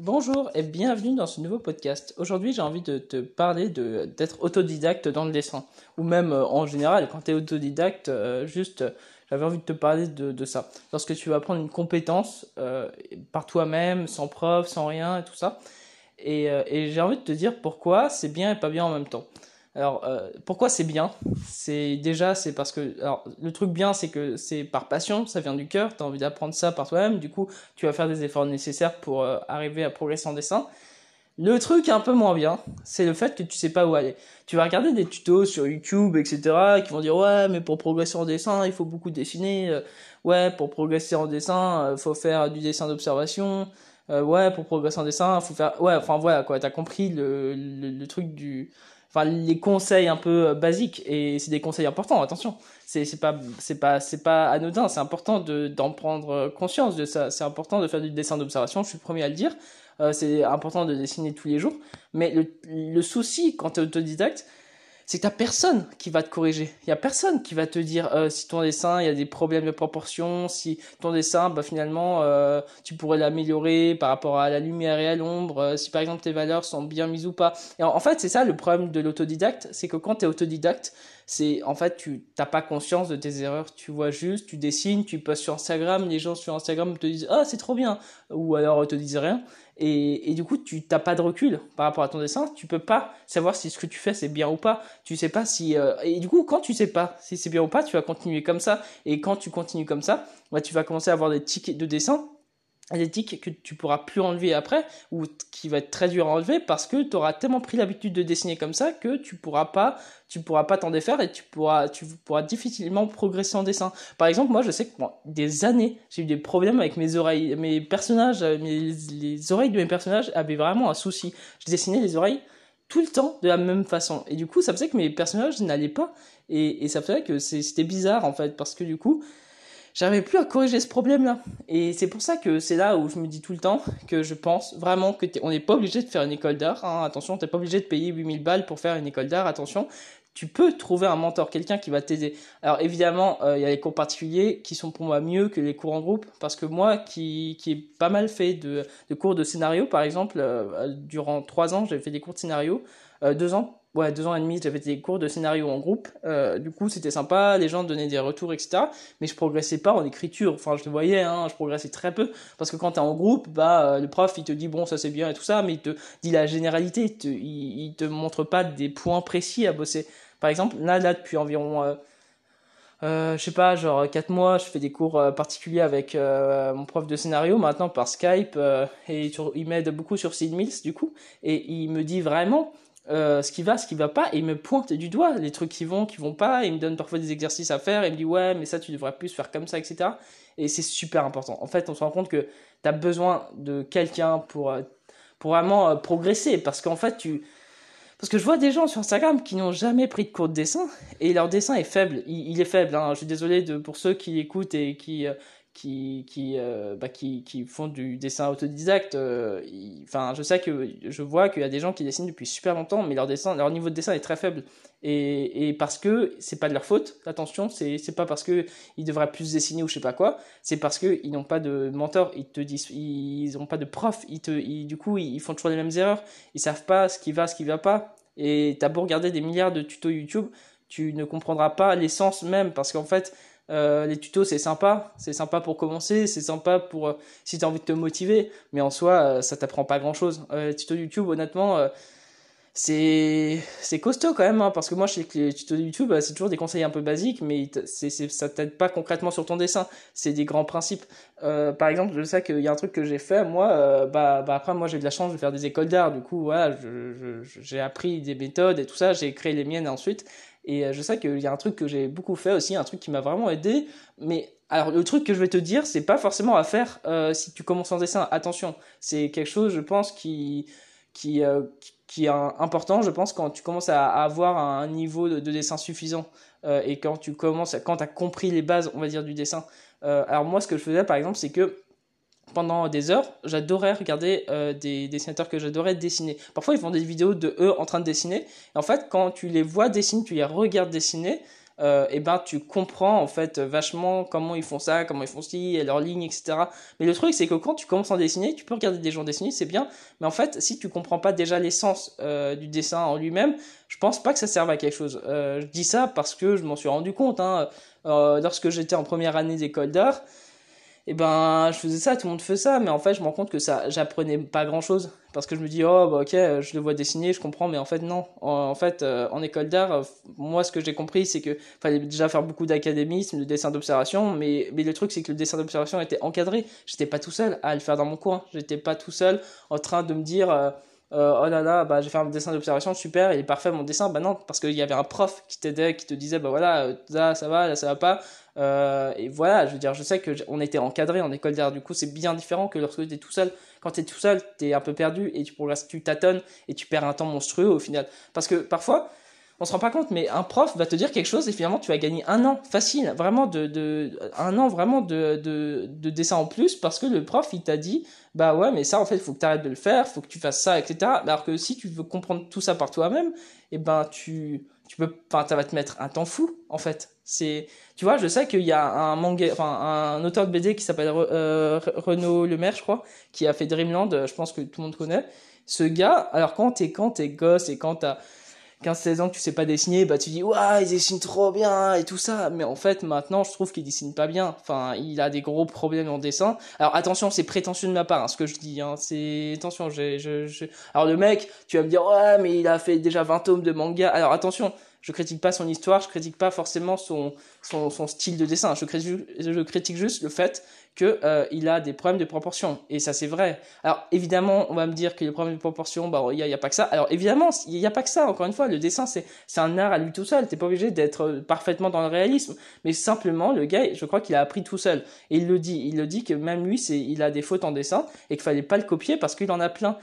Bonjour et bienvenue dans ce nouveau podcast. Aujourd'hui, j'ai envie de te parler de d'être autodidacte dans le dessin ou même euh, en général quand tu es autodidacte euh, juste euh, j'avais envie de te parler de, de, ça. Lorsque tu vas apprendre une compétence par toi-même, sans prof, sans rien et tout ça. Et, et j'ai envie de te dire pourquoi c'est bien et pas bien en même temps. Alors, euh, pourquoi c'est bien? C'est déjà, c'est parce que, alors, le truc bien, c'est que c'est par passion, ça vient du cœur, tu as envie d'apprendre ça par toi-même, du coup, tu vas faire des efforts nécessaires pour euh, arriver à progresser en dessin. Le truc un peu moins bien, c'est le fait que tu sais pas où aller. Tu vas regarder des tutos sur YouTube, etc., qui vont dire ouais, mais pour progresser en dessin, il faut beaucoup dessiner. Euh, ouais, pour progresser en dessin, il faut faire du dessin d'observation. ouais, pour progresser en dessin, faut faire. Ouais, enfin voilà quoi. T'as compris le, le truc du enfin les conseils un peu euh, basiques et c'est des conseils importants attention. C'est c'est pas c'est pas c'est pas anodin c'est important de d'en prendre euh, conscience de ça. C'est important de faire du dessin d'observation je suis le premier à le dire. Euh, c'est important de dessiner tous les jours. Mais le le souci quand tu es autodidacte c'est que personne qui va te corriger. Il y a personne qui va te dire euh, si ton dessin il y a des problèmes de proportion, si ton dessin bah finalement euh, tu pourrais l'améliorer par rapport à la lumière et à l'ombre, euh, si par exemple tes valeurs sont bien mises ou pas. Et en, fait c'est ça le problème de l'autodidacte, c'est que quand tu es autodidacte, c'est en fait tu t'as pas conscience de tes erreurs, tu vois juste, tu dessines, tu postes sur Instagram, les gens sur Instagram te disent ah c'est trop bien ou alors te disent rien. Et, et du coup tu t'as pas de recul par rapport à ton dessin, tu peux pas savoir si ce que tu fais c'est bien ou pas, tu sais pas si euh, et du coup quand tu sais pas si c'est bien ou pas, tu vas continuer comme ça. Et quand tu continues comme ça, bah, tu vas commencer à avoir des tics de dessin tics que tu pourras plus enlever après ou qui va être très dur à enlever parce que tu auras tellement pris l'habitude de dessiner comme ça que tu pourras pas tu pourras pas t'en défaire et tu pourras tu pourras difficilement progresser en dessin. Par exemple, moi je sais que des années, j'ai eu des problèmes avec mes oreilles, mes personnages, mes, les oreilles de mes personnages avaient vraiment un souci. Je dessinais les oreilles tout le temps de la même façon et du coup, ça faisait que mes personnages n'allaient pas et, et ça faisait que c'était bizarre en fait parce que du coup, j'arrivais plus à corriger ce problème-là. Et c'est pour ça que c'est là où je me dis tout le temps que je pense vraiment que on n'est pas obligé de faire une école d'art. Hein. Attention, t'es pas obligé de payer 8000 balles pour faire une école d'art. Attention, tu peux trouver un mentor, quelqu'un qui va t'aider. Alors évidemment, euh, il y a les cours particuliers qui sont pour moi mieux que les cours en groupe, parce que moi, qui, qui ai pas mal fait de, de cours de scénario, par exemple, euh, durant trois ans, j'avais fait des cours de scénario, euh, deux ans ouais, deux ans et demi, j'avais des cours de scénario en groupe. Euh, du coup, c'était sympa, les gens donnaient des retours, etc. Mais je progressais pas en écriture. Enfin, je le voyais, hein, je progressais très peu. Parce que quand t'es en groupe, bah, euh, le prof, il te dit, bon, ça c'est bien et tout ça, mais il te dit la généralité. Il te, te montre pas des points précis à bosser. Par exemple, là, là, depuis environ... Euh, euh, je sais pas, genre quatre mois, je fais des cours euh, particuliers avec euh, mon prof de scénario maintenant par Skype et il m'aide beaucoup sur Sid Mills du coup et il me dit vraiment euh, ce qui va, ce qui va pas, et il me pointe du doigt les trucs qui vont, qui vont pas, et il me donne parfois des exercices à faire, et il me dit ouais, mais ça tu devrais plus faire comme ça, etc. Et c'est super important. En fait, on se rend compte que tu as besoin de quelqu'un pour, euh, pour vraiment euh, progresser, parce qu'en fait, tu... Parce que je vois des gens sur Instagram qui n'ont jamais pris de cours de dessin, et leur dessin est faible. Il, est faible, hein. je suis désolé de, pour ceux qui écoutent et qui qui qui, euh, bah, qui qui font du dessin autodidacte euh, enfin je sais que je vois qu'il y a des gens qui dessinent depuis super longtemps mais leur dessin leur niveau de dessin est très faible. Et, et parce que c'est pas de leur faute attention c'est c'est pas parce que ils devraient plus dessiner ou je sais pas quoi c'est parce que ils n'ont pas de mentor ils te disent ils ont pas de prof ils te ils, du coup ils font toujours les mêmes erreurs ils savent pas ce qui va ce qui va pas. Et t'as beau regarder des milliards de tutos YouTube tu ne comprendras pas l'essence même parce qu'en fait euh, les tutos, c'est sympa, c'est sympa pour commencer, c'est sympa pour euh, si tu as envie de te motiver, mais en soi, euh, ça t'apprend pas grand-chose. les tutos YouTube, honnêtement, c'est c'est costaud quand même, hein, parce que moi, je sais que les tutos YouTube, c'est toujours des conseils un peu basiques, mais c'est ça t'aide pas concrètement sur ton dessin. C'est des grands principes. par exemple, je sais qu'il y a un truc que j'ai fait, moi, bah, bah après, moi, j'ai de la chance de faire des écoles d'art, du coup, voilà, j'ai appris des méthodes et tout ça, j'ai créé les miennes ensuite. Et euh, je sais qu'il y a un truc que j'ai beaucoup fait aussi, un truc qui m'a vraiment aidé. Mais alors le truc que je vais te dire, c'est pas forcément à faire euh, si tu commences en dessin. Attention, c'est quelque chose, je pense, qui qui euh, qui est important, je pense, quand tu commences à, avoir un niveau de, dessin suffisant et quand tu commences, quand tu as compris les bases, on va dire, du dessin. Alors moi, ce que je faisais, par exemple, c'est que pendant des heures, j'adorais regarder euh, des dessinateurs que j'adorais dessiner. Parfois, ils font des vidéos de eux en train de dessiner. Et en fait, quand tu les vois dessiner, tu les regardes dessiner, euh, et ben tu comprends en fait vachement comment ils font ça, comment ils font ci, leurs lignes, etc. Mais le truc c'est que quand tu commences à dessiner, tu peux regarder des gens dessiner, c'est bien, mais en fait si tu comprends pas déjà l'essence euh, du dessin en lui-même, je pense pas que ça serve à quelque chose. Euh, je dis ça parce que je m'en suis rendu compte hein, lorsque j'étais en première année d'école d'art et ben je faisais ça tout le monde fait ça mais en fait je me rends compte que ça j'apprenais pas grand chose parce que je me dis oh bah ok je le vois dessiner je comprends mais en fait non. En, fait euh, en école d'art euh, moi ce que j'ai compris c'est que fallait déjà faire beaucoup d'académisme de dessin d'observation mais mais le truc c'est que le dessin d'observation était encadré. J'étais pas tout seul à le faire dans mon coin. J'étais pas tout seul en train de me dire euh, oh là là, bah, j'ai fait un dessin d'observation, super, il est parfait mon dessin. Bah non, parce qu'il y avait un prof qui t'aidait, qui te disait, bah voilà, là ça va, là ça va pas. Euh, et voilà, je veux dire, je sais que on était encadré en école d'art, du coup c'est bien différent que lorsque tu es tout seul. Quand tu es tout seul, tu es un peu perdu et tu progresses, tu tâtonnes et tu perds un temps monstrueux au final. Parce que parfois, on se rend pas compte, mais un prof va te dire quelque chose et finalement tu vas gagner un an facile, vraiment de, un an vraiment de, de, de dessin en plus parce que le prof il t'a dit bah ouais mais ça en fait faut que tu arrêtes de le faire, faut que tu fasses ça etc. Alors que si tu veux comprendre tout ça par toi-même, et eh ben tu tu peux enfin ça va te mettre un temps fou en fait c'est tu vois je sais qu'il y a un manga enfin un auteur de BD qui s'appelle euh, Renaud Lemaire je crois qui a fait Dreamland je pense que tout le monde connaît ce gars alors quand t'es quand t'es gosse et quand t'as 15-16 ans que tu sais pas dessiner, bah tu dis waouh il dessine trop bien et tout ça. Mais en fait maintenant je trouve qu'il dessine pas bien. Enfin il a des gros problèmes en dessin. Alors attention c'est prétentieux de ma part hein, ce que je dis. Hein. C'est attention j'ai je, je... alors le mec tu vas me dire ouais mais il a fait déjà 20 tomes de manga. Alors attention je critique pas son histoire, je critique pas forcément son, son, son style de dessin, je critique, juste le fait que euh, il a des problèmes de proportion et ça c'est vrai. Alors évidemment, on va me dire que les problèmes de proportion, bah il y a, a, pas que ça. Alors évidemment, il y a pas que ça. Encore une fois, le dessin c'est c'est un art à lui tout seul. T'es pas obligé d'être euh, parfaitement dans le réalisme, mais simplement le gars, je crois qu'il a appris tout seul et il le dit. Il le dit que même lui, c'est il a des fautes en dessin et qu'il fallait pas le copier parce qu'il en a plein.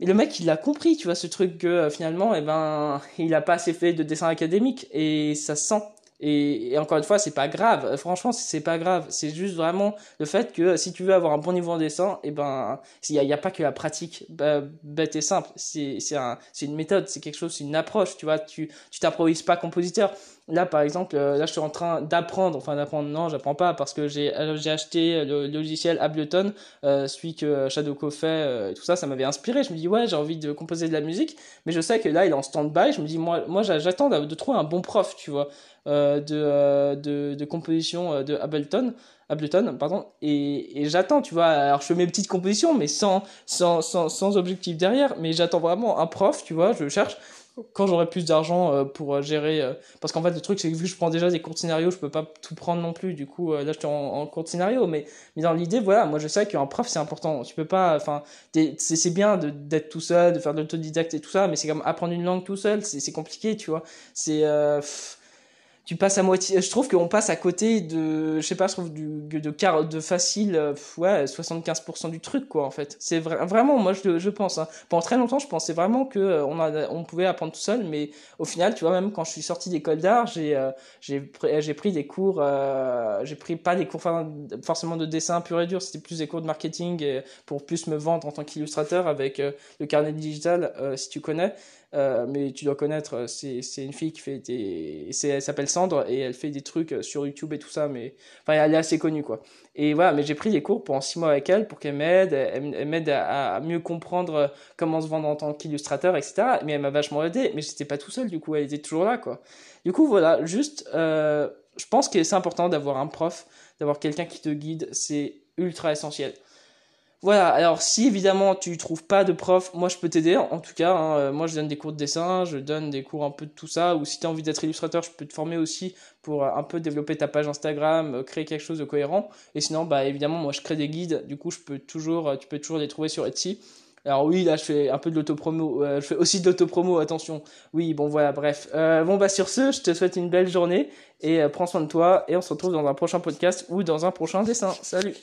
Et le mec, il a compris, tu vois, ce truc que euh, finalement, eh ben, il a pas assez fait de dessin académique et ça se sent. Et, encore une fois, c'est pas grave. Franchement, c'est pas grave. C'est juste vraiment le fait que si tu veux avoir un bon niveau en dessin, et eh ben, il y a, pas que la pratique bah, bête et simple. C'est un, une méthode, c'est quelque chose, c'est une approche. Tu vois, tu tu t'improvises pas compositeur. Là, par exemple, euh, là, je suis en train d'apprendre, enfin d'apprendre, non, j'apprends pas parce que j'ai euh, acheté le logiciel Ableton, euh, celui que Shadow fait, euh, tout ça, ça m'avait inspiré. Je me dis ouais, j'ai envie de composer de la musique, mais je sais que là, il est en stand-by. Je me dis moi, moi, j'attends de, trouver un bon prof, tu vois, de, de de composition de Ableton. Ableton, pardon, et, et j'attends, tu vois. Alors je fais mes petites compositions, mais sans sans sans, sans objectif derrière. Mais j'attends vraiment un prof, tu vois. Je cherche quand j'aurai plus d'argent euh, pour euh, gérer euh, parce qu'en fait le truc c'est que vu que je prends déjà des cours de scénario je peux pas tout prendre non plus. Du coup là je suis en, en, cours de scénario mais mais dans l'idée voilà moi je sais qu'un prof c'est important. Tu peux pas enfin c'est bien d'être tout seul de faire de l'autodidacte et tout ça mais c'est comme apprendre une langue tout seul c'est compliqué tu vois. C'est tu passes à moitié je trouve qu'on passe à côté de je sais pas je trouve du de car de facile euh, ouais 75% du truc quoi en fait c'est vraiment moi je, je pense hein. pendant très longtemps je pensais vraiment que euh, on a, on pouvait apprendre tout seul mais au final tu vois même quand je suis sorti d'école d'art j'ai euh, j'ai pris des cours j'ai pris pas des cours forcément de dessin pur et dur c'était plus des cours de marketing pour plus me vendre en tant qu'illustrateur avec le carnet digital si tu connais euh, mais tu dois connaître, euh, c'est une fille qui fait des. Elle s'appelle Sandre et elle fait des trucs euh, sur YouTube et tout ça, mais. Enfin, elle est assez connue, quoi. Et voilà, mais j'ai pris des cours pendant six mois avec elle pour qu'elle m'aide, elle, m'aide à, mieux comprendre comment se vendre en tant qu'illustrateur, etc. Mais elle m'a vachement aidé, mais j'étais pas tout seul, du coup, elle était toujours là, quoi. Du coup, voilà, juste, je pense que c'est important d'avoir un prof, d'avoir quelqu'un qui te guide, c'est ultra essentiel. Voilà, alors si évidemment tu trouves pas de prof, moi je peux t'aider en tout cas. Hein, euh, moi je donne des cours de dessin, je donne des cours un peu de tout ça. Ou si tu as envie d'être illustrateur, je peux te former aussi pour euh, un peu développer ta page Instagram, euh, créer quelque chose de cohérent. Et sinon, bah évidemment, moi je crée des guides, du coup je peux toujours, tu peux toujours les trouver sur Etsy. Alors oui, là je fais un peu de l'autopromo, je fais aussi de l'autopromo, attention. Oui, bon voilà, bref. bon bah sur ce, je te souhaite une belle journée et prends soin de toi et on se retrouve dans un prochain podcast ou dans un prochain dessin. Salut